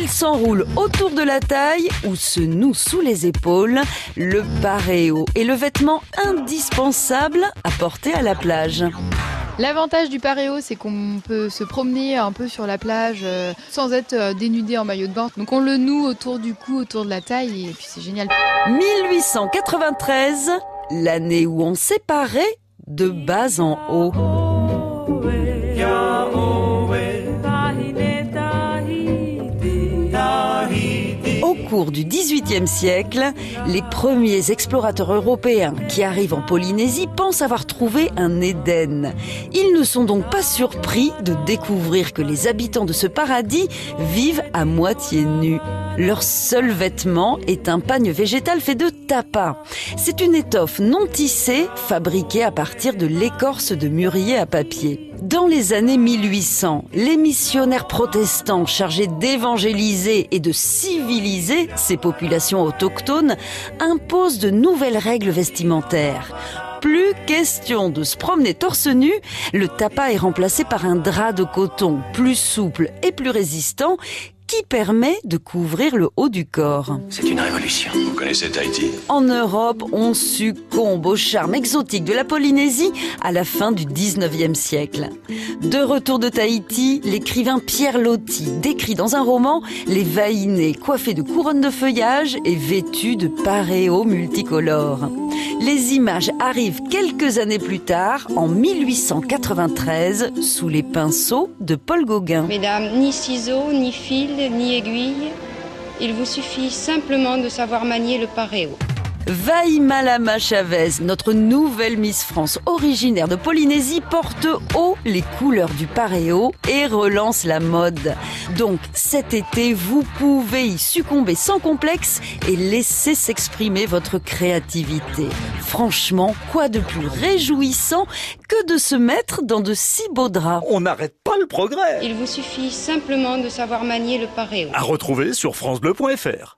Il s'enroule autour de la taille ou se noue sous les épaules. Le paréo est le vêtement indispensable à porter à la plage. L'avantage du paréo, c'est qu'on peut se promener un peu sur la plage euh, sans être euh, dénudé en maillot de bain. Donc on le noue autour du cou, autour de la taille, et puis c'est génial. 1893, l'année où on séparait de bas en haut. Cours du XVIIIe siècle, les premiers explorateurs européens qui arrivent en Polynésie pensent avoir trouvé un Éden. Ils ne sont donc pas surpris de découvrir que les habitants de ce paradis vivent à moitié nus. Leur seul vêtement est un pagne végétal fait de tapa. C'est une étoffe non tissée fabriquée à partir de l'écorce de mûrier à papier. Dans les années 1800, les missionnaires protestants chargés d'évangéliser et de civiliser ces populations autochtones imposent de nouvelles règles vestimentaires. Plus question de se promener torse nu, le tapa est remplacé par un drap de coton plus souple et plus résistant qui permet de couvrir le haut du corps. C'est une révolution. Vous connaissez Tahiti? En Europe, on succombe au charme exotique de la Polynésie à la fin du 19e siècle. De retour de Tahiti, l'écrivain Pierre Loti décrit dans un roman les vaïnés coiffés de couronnes de feuillage et vêtus de paréos multicolores. Les images arrivent quelques années plus tard, en 1893, sous les pinceaux de Paul Gauguin. Mesdames, ni ciseaux, ni fil, ni aiguille. Il vous suffit simplement de savoir manier le paréo. Vaïmalama Chavez, notre nouvelle Miss France originaire de Polynésie, porte haut les couleurs du paréo et relance la mode. Donc cet été, vous pouvez y succomber sans complexe et laisser s'exprimer votre créativité. Franchement, quoi de plus réjouissant que de se mettre dans de si beaux draps? On n'arrête pas le progrès Il vous suffit simplement de savoir manier le paréo. À retrouver sur francebleu.fr